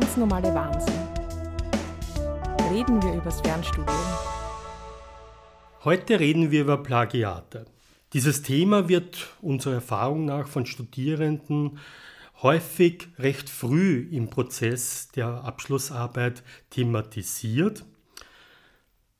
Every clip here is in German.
ganz normale Wahnsinn. Reden wir übers Fernstudium. Heute reden wir über Plagiate. Dieses Thema wird unserer Erfahrung nach von Studierenden häufig recht früh im Prozess der Abschlussarbeit thematisiert,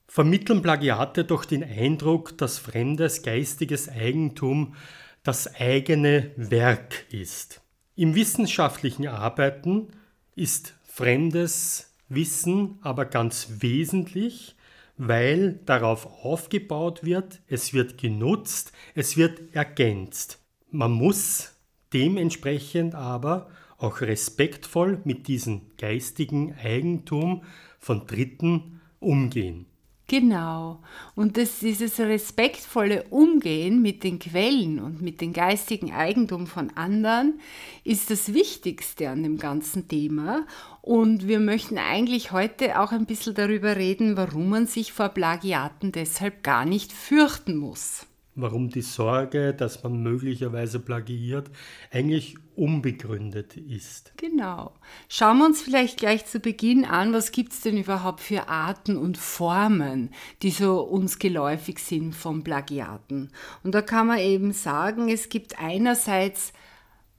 vermitteln Plagiate doch den Eindruck, dass fremdes geistiges Eigentum das eigene Werk ist. Im wissenschaftlichen Arbeiten ist fremdes Wissen aber ganz wesentlich, weil darauf aufgebaut wird, es wird genutzt, es wird ergänzt. Man muss dementsprechend aber auch respektvoll mit diesem geistigen Eigentum von Dritten umgehen. Genau. Und das, dieses respektvolle Umgehen mit den Quellen und mit dem geistigen Eigentum von anderen ist das Wichtigste an dem ganzen Thema. Und wir möchten eigentlich heute auch ein bisschen darüber reden, warum man sich vor Plagiaten deshalb gar nicht fürchten muss warum die Sorge, dass man möglicherweise plagiiert, eigentlich unbegründet ist. Genau. Schauen wir uns vielleicht gleich zu Beginn an, was gibt es denn überhaupt für Arten und Formen, die so uns geläufig sind von Plagiaten. Und da kann man eben sagen, es gibt einerseits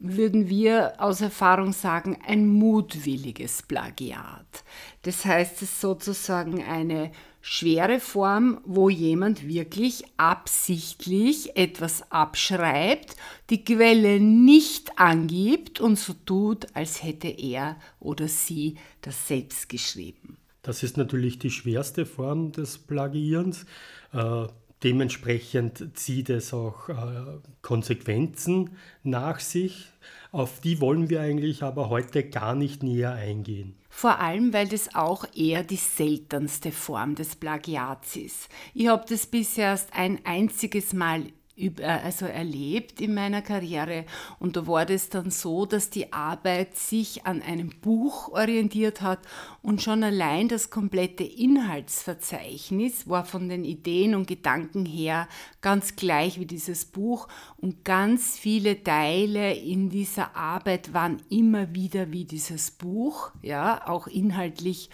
würden wir aus Erfahrung sagen, ein mutwilliges Plagiat. Das heißt, es ist sozusagen eine schwere Form, wo jemand wirklich absichtlich etwas abschreibt, die Quelle nicht angibt und so tut, als hätte er oder sie das selbst geschrieben. Das ist natürlich die schwerste Form des Plagierens. Äh, dementsprechend zieht es auch äh, Konsequenzen nach sich. Auf die wollen wir eigentlich aber heute gar nicht näher eingehen. Vor allem, weil das auch eher die seltenste Form des Plagiats ist. Ich habe das bisher erst ein einziges Mal also erlebt in meiner Karriere. Und da war das dann so, dass die Arbeit sich an einem Buch orientiert hat und schon allein das komplette Inhaltsverzeichnis war von den Ideen und Gedanken her ganz gleich wie dieses Buch und ganz viele Teile in dieser Arbeit waren immer wieder wie dieses Buch, ja, auch inhaltlich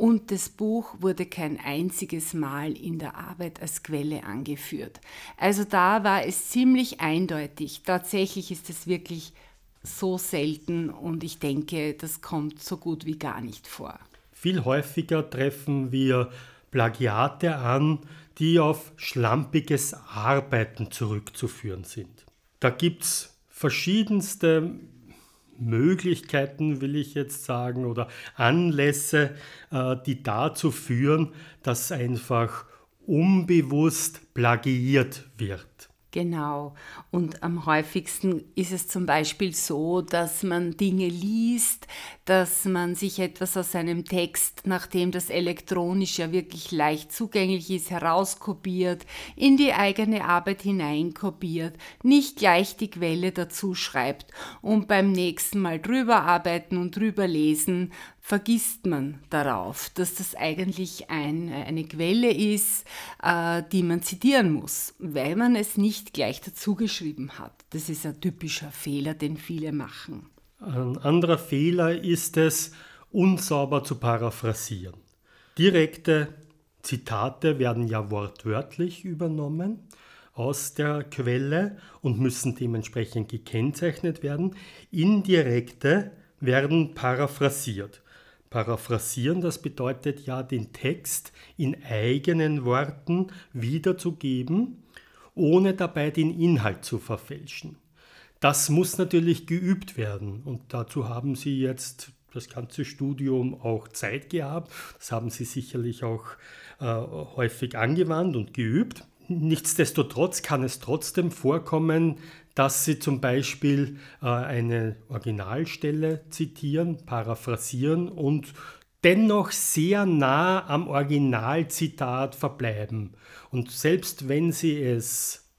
und das Buch wurde kein einziges Mal in der Arbeit als Quelle angeführt. Also da war es ziemlich eindeutig. Tatsächlich ist es wirklich so selten und ich denke, das kommt so gut wie gar nicht vor. Viel häufiger treffen wir Plagiate an, die auf schlampiges Arbeiten zurückzuführen sind. Da gibt es verschiedenste Möglichkeiten, will ich jetzt sagen, oder Anlässe, äh, die dazu führen, dass einfach unbewusst plagiiert wird. Genau. Und am häufigsten ist es zum Beispiel so, dass man Dinge liest, dass man sich etwas aus einem Text, nachdem das elektronisch ja wirklich leicht zugänglich ist, herauskopiert, in die eigene Arbeit hineinkopiert, nicht gleich die Quelle dazu schreibt und beim nächsten Mal drüber arbeiten und drüber lesen vergisst man darauf, dass das eigentlich ein, eine Quelle ist, äh, die man zitieren muss, weil man es nicht gleich dazu geschrieben hat. Das ist ein typischer Fehler, den viele machen. Ein anderer Fehler ist es, unsauber zu paraphrasieren. Direkte Zitate werden ja wortwörtlich übernommen aus der Quelle und müssen dementsprechend gekennzeichnet werden. Indirekte werden paraphrasiert. Paraphrasieren, das bedeutet ja, den Text in eigenen Worten wiederzugeben, ohne dabei den Inhalt zu verfälschen. Das muss natürlich geübt werden und dazu haben Sie jetzt das ganze Studium auch Zeit gehabt. Das haben Sie sicherlich auch äh, häufig angewandt und geübt. Nichtsdestotrotz kann es trotzdem vorkommen, dass Sie zum Beispiel äh, eine Originalstelle zitieren, paraphrasieren und dennoch sehr nah am Originalzitat verbleiben. Und selbst wenn Sie es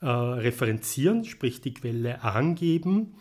äh, referenzieren, sprich die Quelle angeben,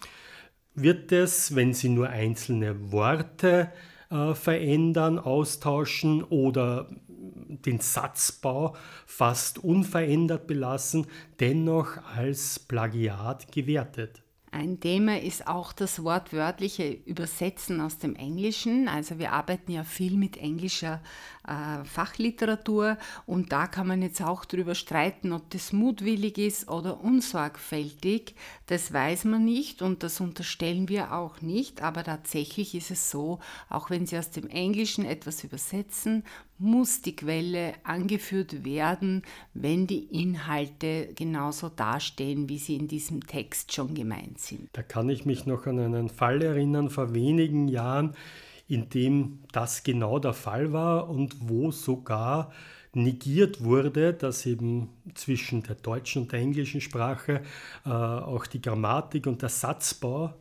wird es, wenn Sie nur einzelne Worte äh, verändern, austauschen oder den Satzbau fast unverändert belassen, dennoch als Plagiat gewertet. Ein Thema ist auch das wortwörtliche Übersetzen aus dem Englischen. Also wir arbeiten ja viel mit englischer äh, Fachliteratur und da kann man jetzt auch darüber streiten, ob das mutwillig ist oder unsorgfältig. Das weiß man nicht und das unterstellen wir auch nicht, aber tatsächlich ist es so, auch wenn Sie aus dem Englischen etwas übersetzen, muss die Quelle angeführt werden, wenn die Inhalte genauso dastehen, wie sie in diesem Text schon gemeint sind. Da kann ich mich noch an einen Fall erinnern vor wenigen Jahren, in dem das genau der Fall war und wo sogar negiert wurde, dass eben zwischen der deutschen und der englischen Sprache äh, auch die Grammatik und der Satzbau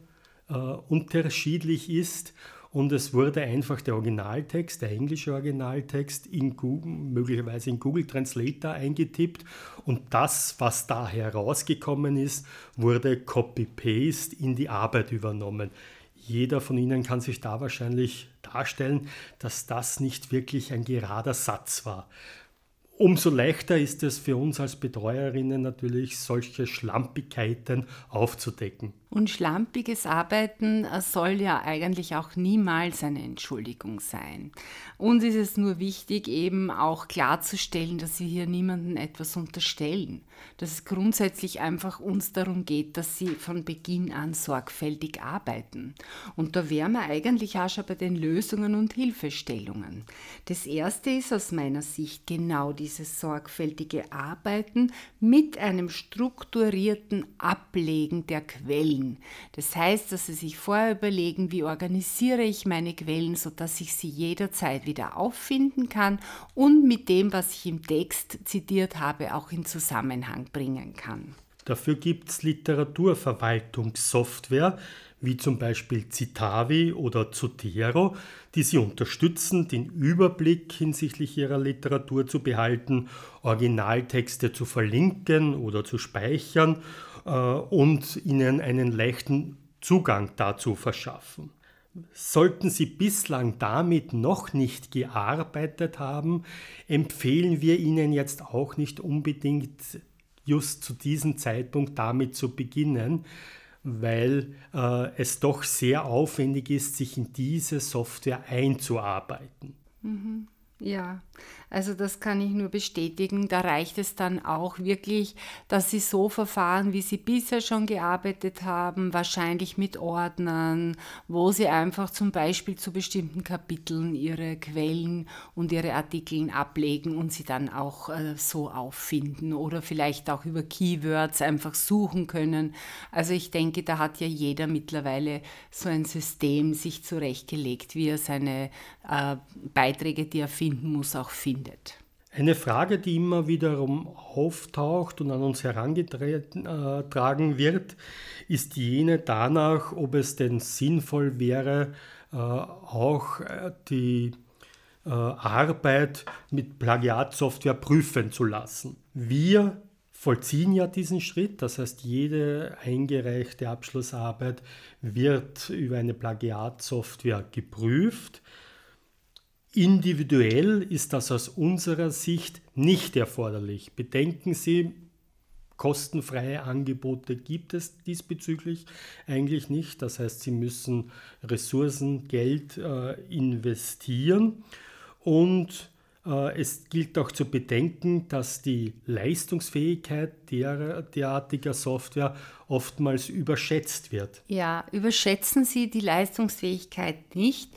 äh, unterschiedlich ist und es wurde einfach der Originaltext, der englische Originaltext, in Google, möglicherweise in Google Translator eingetippt und das, was da herausgekommen ist, wurde Copy-Paste in die Arbeit übernommen. Jeder von Ihnen kann sich da wahrscheinlich darstellen, dass das nicht wirklich ein gerader Satz war. Umso leichter ist es für uns als Betreuerinnen natürlich, solche Schlampigkeiten aufzudecken. Und schlampiges Arbeiten äh, soll ja eigentlich auch niemals eine Entschuldigung sein. Uns ist es nur wichtig, eben auch klarzustellen, dass wir hier niemandem etwas unterstellen. Dass es grundsätzlich einfach uns darum geht, dass sie von Beginn an sorgfältig arbeiten. Und da wären wir eigentlich auch schon bei den Lösungen und Hilfestellungen. Das erste ist aus meiner Sicht genau dieses sorgfältige Arbeiten mit einem strukturierten Ablegen der Quellen Quellen. Das heißt, dass Sie sich vorher überlegen, wie organisiere ich meine Quellen, sodass ich sie jederzeit wieder auffinden kann und mit dem, was ich im Text zitiert habe, auch in Zusammenhang bringen kann. Dafür gibt es Literaturverwaltungssoftware, wie zum Beispiel Citavi oder Zotero, die Sie unterstützen, den Überblick hinsichtlich Ihrer Literatur zu behalten, Originaltexte zu verlinken oder zu speichern und ihnen einen leichten Zugang dazu verschaffen. Sollten Sie bislang damit noch nicht gearbeitet haben, empfehlen wir Ihnen jetzt auch nicht unbedingt just zu diesem Zeitpunkt damit zu beginnen, weil äh, es doch sehr aufwendig ist, sich in diese Software einzuarbeiten. Mhm. Ja, also das kann ich nur bestätigen. Da reicht es dann auch wirklich, dass Sie so verfahren, wie Sie bisher schon gearbeitet haben, wahrscheinlich mit Ordnern, wo Sie einfach zum Beispiel zu bestimmten Kapiteln Ihre Quellen und Ihre Artikel ablegen und sie dann auch äh, so auffinden oder vielleicht auch über Keywords einfach suchen können. Also ich denke, da hat ja jeder mittlerweile so ein System sich zurechtgelegt, wie er seine äh, Beiträge, die er finden muss, auch findet findet. Eine Frage, die immer wiederum auftaucht und an uns herangetragen äh, wird, ist jene danach, ob es denn sinnvoll wäre, äh, auch äh, die Arbeit mit Plagiatsoftware prüfen zu lassen. Wir vollziehen ja diesen Schritt, das heißt, jede eingereichte Abschlussarbeit wird über eine Plagiatsoftware geprüft. Individuell ist das aus unserer Sicht nicht erforderlich. Bedenken Sie, kostenfreie Angebote gibt es diesbezüglich eigentlich nicht. Das heißt, Sie müssen Ressourcen, Geld äh, investieren und äh, es gilt auch zu bedenken, dass die Leistungsfähigkeit der, derartiger Software oftmals überschätzt wird. Ja, überschätzen Sie die Leistungsfähigkeit nicht.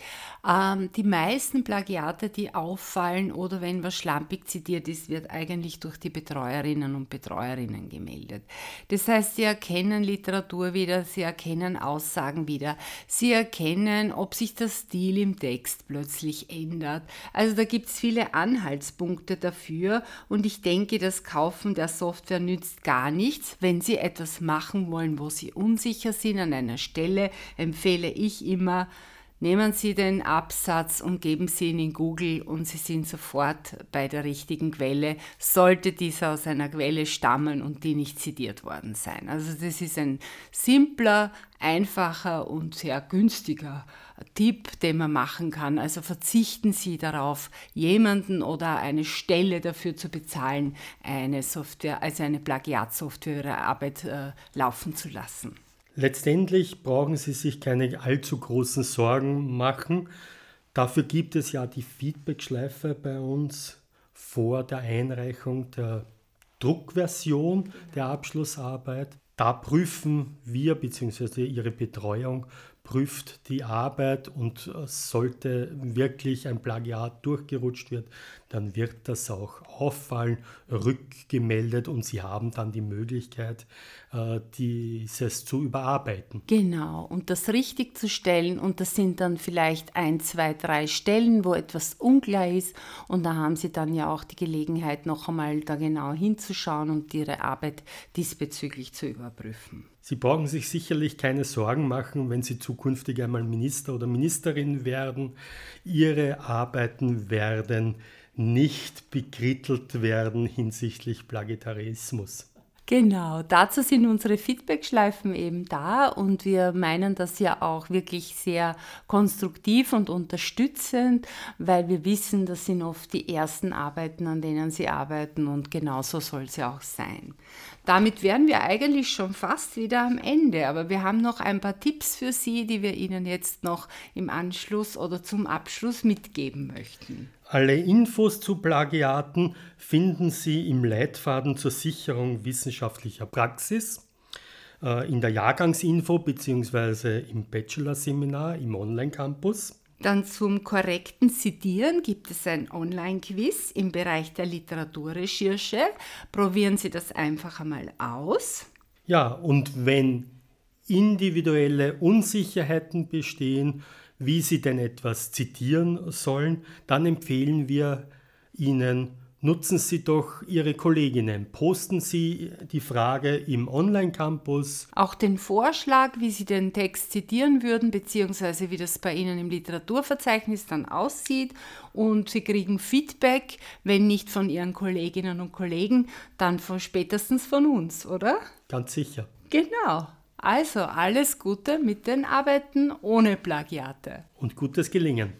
Ähm, die meisten Plagiate, die auffallen oder wenn was schlampig zitiert ist, wird eigentlich durch die Betreuerinnen und Betreuerinnen gemeldet. Das heißt, sie erkennen Literatur wieder, sie erkennen Aussagen wieder, sie erkennen, ob sich der Stil im Text plötzlich ändert. Also da gibt es viele Anhaltspunkte dafür und ich denke, das Kaufen der Software nützt gar nichts. Wenn Sie etwas machen wollen, wo Sie unsicher sind an einer Stelle, empfehle ich immer, Nehmen Sie den Absatz und geben Sie ihn in Google und Sie sind sofort bei der richtigen Quelle, sollte dieser aus einer Quelle stammen und die nicht zitiert worden sein. Also das ist ein simpler, einfacher und sehr günstiger Tipp, den man machen kann. Also verzichten Sie darauf, jemanden oder eine Stelle dafür zu bezahlen, eine Software, also eine Plagiatsoftware Ihre Arbeit äh, laufen zu lassen. Letztendlich brauchen Sie sich keine allzu großen Sorgen machen. Dafür gibt es ja die Feedback-Schleife bei uns vor der Einreichung der Druckversion der Abschlussarbeit. Da prüfen wir bzw. Ihre Betreuung prüft die Arbeit und äh, sollte wirklich ein Plagiat durchgerutscht wird, dann wird das auch auffallen, rückgemeldet und Sie haben dann die Möglichkeit, äh, dieses zu überarbeiten. Genau, und das richtig zu stellen und das sind dann vielleicht ein, zwei, drei Stellen, wo etwas unklar ist und da haben Sie dann ja auch die Gelegenheit, noch einmal da genau hinzuschauen und Ihre Arbeit diesbezüglich zu überprüfen. Sie brauchen sich sicherlich keine Sorgen machen, wenn Sie zukünftig einmal Minister oder Ministerin werden. Ihre Arbeiten werden nicht bekrittelt werden hinsichtlich Plagitarismus. Genau, dazu sind unsere Feedback-Schleifen eben da und wir meinen das ja auch wirklich sehr konstruktiv und unterstützend, weil wir wissen, das sind oft die ersten Arbeiten, an denen Sie arbeiten und genauso soll es ja auch sein. Damit wären wir eigentlich schon fast wieder am Ende, aber wir haben noch ein paar Tipps für Sie, die wir Ihnen jetzt noch im Anschluss oder zum Abschluss mitgeben möchten. Alle Infos zu Plagiaten finden Sie im Leitfaden zur Sicherung wissenschaftlicher Praxis, äh, in der Jahrgangsinfo bzw. im Bachelorseminar im Online-Campus. Dann zum korrekten Zitieren gibt es ein Online-Quiz im Bereich der Literaturrecherche. Probieren Sie das einfach einmal aus. Ja, und wenn individuelle Unsicherheiten bestehen, wie Sie denn etwas zitieren sollen, dann empfehlen wir Ihnen Nutzen Sie doch Ihre Kolleginnen. Posten Sie die Frage im Online-Campus. Auch den Vorschlag, wie Sie den Text zitieren würden, beziehungsweise wie das bei Ihnen im Literaturverzeichnis dann aussieht. Und Sie kriegen Feedback, wenn nicht von Ihren Kolleginnen und Kollegen, dann von spätestens von uns, oder? Ganz sicher. Genau. Also alles Gute mit den Arbeiten ohne Plagiate. Und gutes Gelingen.